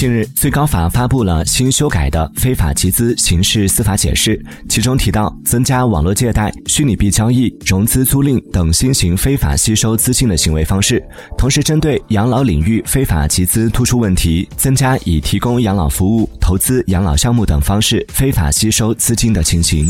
近日最高法发布了新修改的非法集资刑事司法解释其中提到增加网络借贷虚拟币交易融资租赁等新型非法吸收资金的行为方式同时针对养老领域非法集资突出问题增加以提供养老服务投资养老项目等方式非法吸收资金的情形。